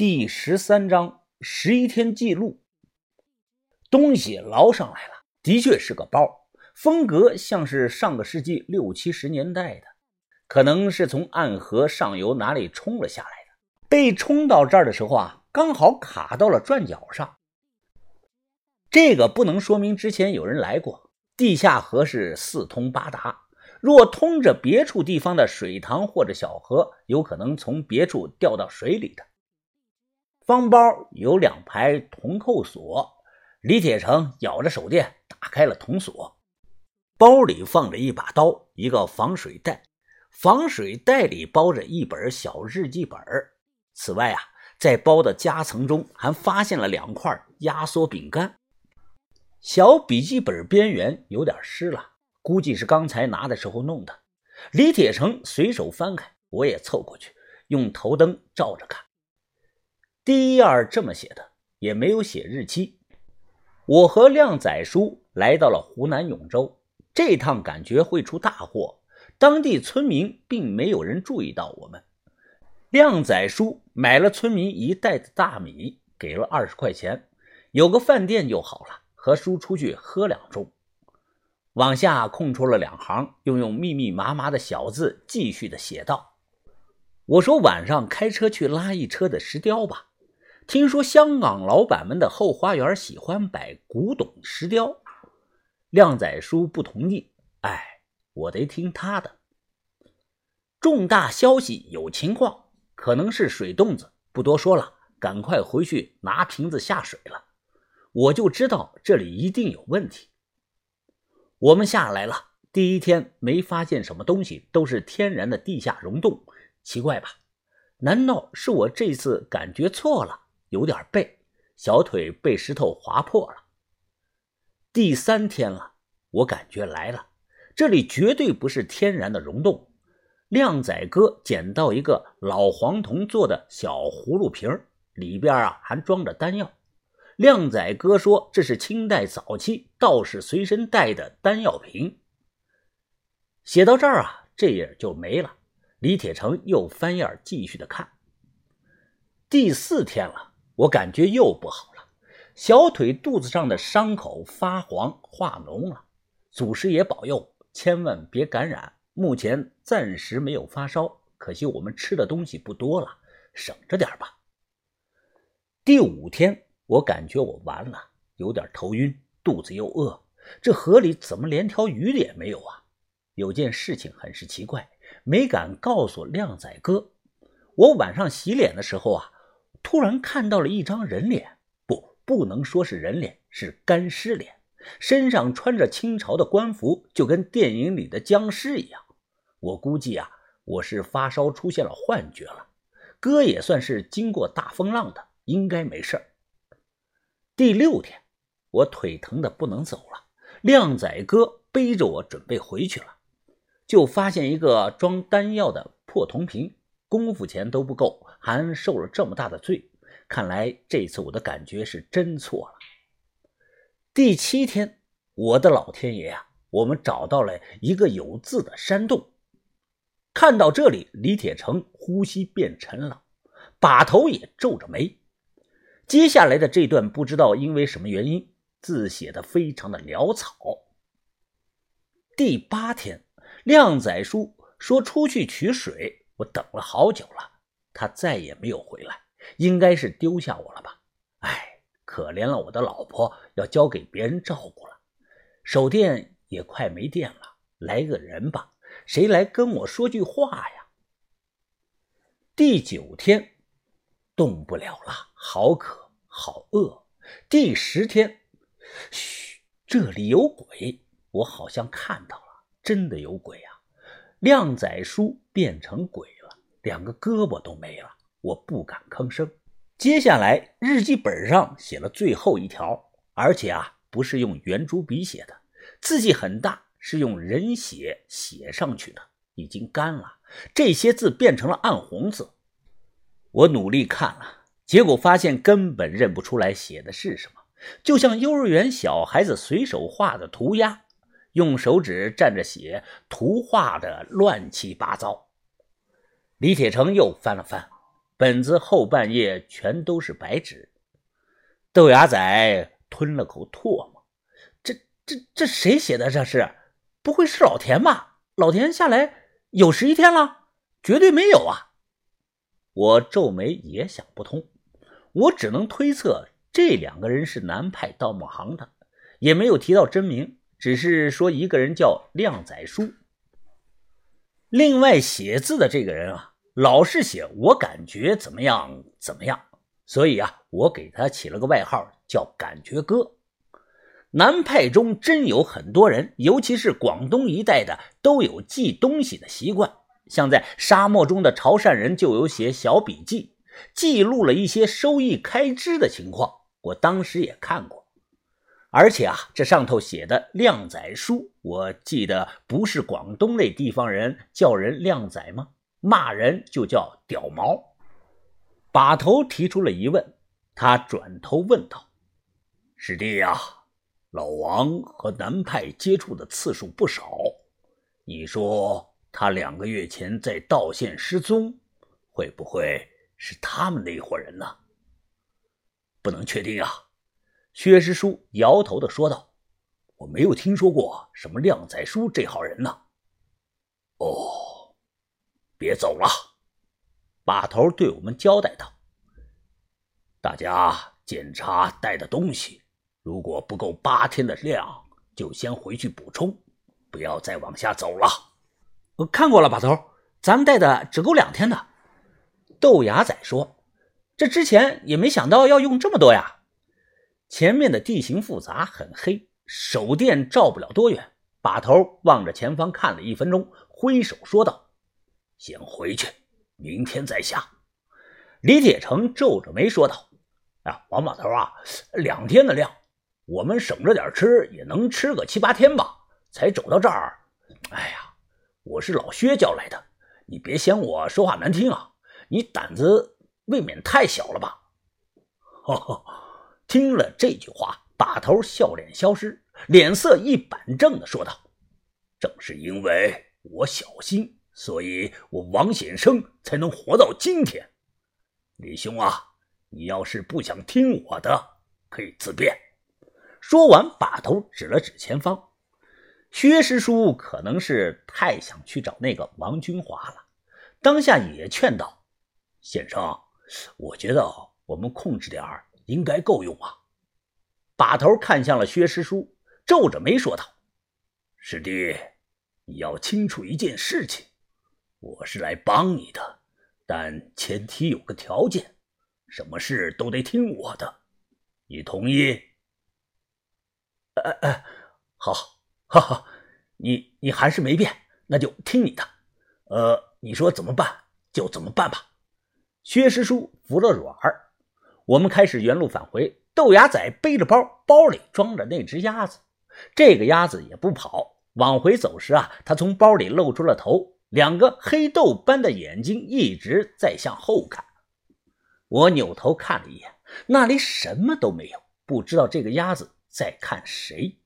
第十三章十一天记录。东西捞上来了，的确是个包，风格像是上个世纪六七十年代的，可能是从暗河上游哪里冲了下来的。被冲到这儿的时候啊，刚好卡到了转角上。这个不能说明之前有人来过。地下河是四通八达，若通着别处地方的水塘或者小河，有可能从别处掉到水里的。方包有两排铜扣锁，李铁成咬着手电打开了铜锁，包里放着一把刀，一个防水袋，防水袋里包着一本小日记本。此外啊，在包的夹层中还发现了两块压缩饼干，小笔记本边缘有点湿了，估计是刚才拿的时候弄的。李铁成随手翻开，我也凑过去，用头灯照着看。第一页这么写的，也没有写日期。我和靓仔叔来到了湖南永州，这趟感觉会出大祸。当地村民并没有人注意到我们。靓仔叔买了村民一袋子大米，给了二十块钱，有个饭店就好了。和叔出去喝两盅。往下空出了两行，又用密密麻麻的小字继续的写道：“我说晚上开车去拉一车的石雕吧。”听说香港老板们的后花园喜欢摆古董石雕，靓仔叔不同意。哎，我得听他的。重大消息，有情况，可能是水洞子，不多说了，赶快回去拿瓶子下水了。我就知道这里一定有问题。我们下来了，第一天没发现什么东西，都是天然的地下溶洞，奇怪吧？难道是我这次感觉错了？有点背，小腿被石头划破了。第三天了，我感觉来了，这里绝对不是天然的溶洞。靓仔哥捡到一个老黄铜做的小葫芦瓶里边啊还装着丹药。靓仔哥说这是清代早期道士随身带的丹药瓶。写到这儿啊，这页就没了。李铁成又翻页继续的看。第四天了。我感觉又不好了，小腿肚子上的伤口发黄化脓了。祖师爷保佑，千万别感染。目前暂时没有发烧，可惜我们吃的东西不多了，省着点吧。第五天，我感觉我完了，有点头晕，肚子又饿。这河里怎么连条鱼也没有啊？有件事情很是奇怪，没敢告诉靓仔哥。我晚上洗脸的时候啊。突然看到了一张人脸，不，不能说是人脸，是干尸脸，身上穿着清朝的官服，就跟电影里的僵尸一样。我估计啊，我是发烧出现了幻觉了。哥也算是经过大风浪的，应该没事第六天，我腿疼的不能走了，靓仔哥背着我准备回去了，就发现一个装丹药的破铜瓶。功夫钱都不够，还受了这么大的罪，看来这次我的感觉是真错了。第七天，我的老天爷啊！我们找到了一个有字的山洞。看到这里，李铁成呼吸变沉了，把头也皱着眉。接下来的这段不知道因为什么原因，字写的非常的潦草。第八天，靓仔叔说出去取水。我等了好久了，他再也没有回来，应该是丢下我了吧？哎，可怜了我的老婆，要交给别人照顾了。手电也快没电了，来个人吧，谁来跟我说句话呀？第九天，动不了了，好渴，好饿。第十天，嘘，这里有鬼，我好像看到了，真的有鬼啊！靓仔叔变成鬼，两个胳膊都没了，我不敢吭声。接下来日记本上写了最后一条，而且啊不是用圆珠笔写的，字迹很大，是用人血写上去的，已经干了。这些字变成了暗红字，我努力看了，结果发现根本认不出来写的是什么，就像幼儿园小孩子随手画的涂鸦。用手指蘸着血图画的乱七八糟。李铁成又翻了翻，本子后半页全都是白纸。豆芽仔吞了口唾沫：“这、这、这谁写的？这是？不会是老田吧？老田下来有十一天了？绝对没有啊！”我皱眉也想不通，我只能推测这两个人是南派盗墓行的，也没有提到真名，只是说一个人叫靓仔叔。另外写字的这个人啊，老是写我感觉怎么样怎么样，所以啊，我给他起了个外号叫感觉哥。南派中真有很多人，尤其是广东一带的，都有记东西的习惯。像在沙漠中的潮汕人就有写小笔记，记录了一些收益开支的情况。我当时也看过。而且啊，这上头写的“靓仔书”，我记得不是广东那地方人叫人“靓仔”吗？骂人就叫“屌毛”。把头提出了疑问，他转头问道：“师弟呀，老王和南派接触的次数不少，你说他两个月前在道县失踪，会不会是他们那一伙人呢？不能确定啊。”薛师叔摇头的说道：“我没有听说过什么靓仔叔这号人呢。”哦，别走了，把头对我们交代道：“大家检查带的东西，如果不够八天的量，就先回去补充，不要再往下走了。”我看过了，把头，咱们带的只够两天的。豆芽仔说：“这之前也没想到要用这么多呀。”前面的地形复杂，很黑，手电照不了多远。把头望着前方看了一分钟，挥手说道：“先回去，明天再下。”李铁成皱着眉说道：“啊，王把头啊，两天的量，我们省着点吃，也能吃个七八天吧？才走到这儿，哎呀，我是老薛叫来的，你别嫌我说话难听啊，你胆子未免太小了吧？”哈哈。听了这句话，把头笑脸消失，脸色一板正的说道：“正是因为我小心，所以我王显生才能活到今天。李兄啊，你要是不想听我的，可以自便。”说完，把头指了指前方。薛师叔可能是太想去找那个王军华了，当下也劝道：“先生，我觉得我们控制点儿。”应该够用啊！把头看向了薛师叔，皱着眉说道：“师弟，你要清楚一件事情，我是来帮你的，但前提有个条件，什么事都得听我的，你同意？”“哎哎，好，哈哈，你你还是没变，那就听你的。呃，你说怎么办就怎么办吧。”薛师叔服了软儿。我们开始原路返回。豆芽仔背着包，包里装着那只鸭子。这个鸭子也不跑，往回走时啊，它从包里露出了头，两个黑豆般的眼睛一直在向后看。我扭头看了一眼，那里什么都没有，不知道这个鸭子在看谁。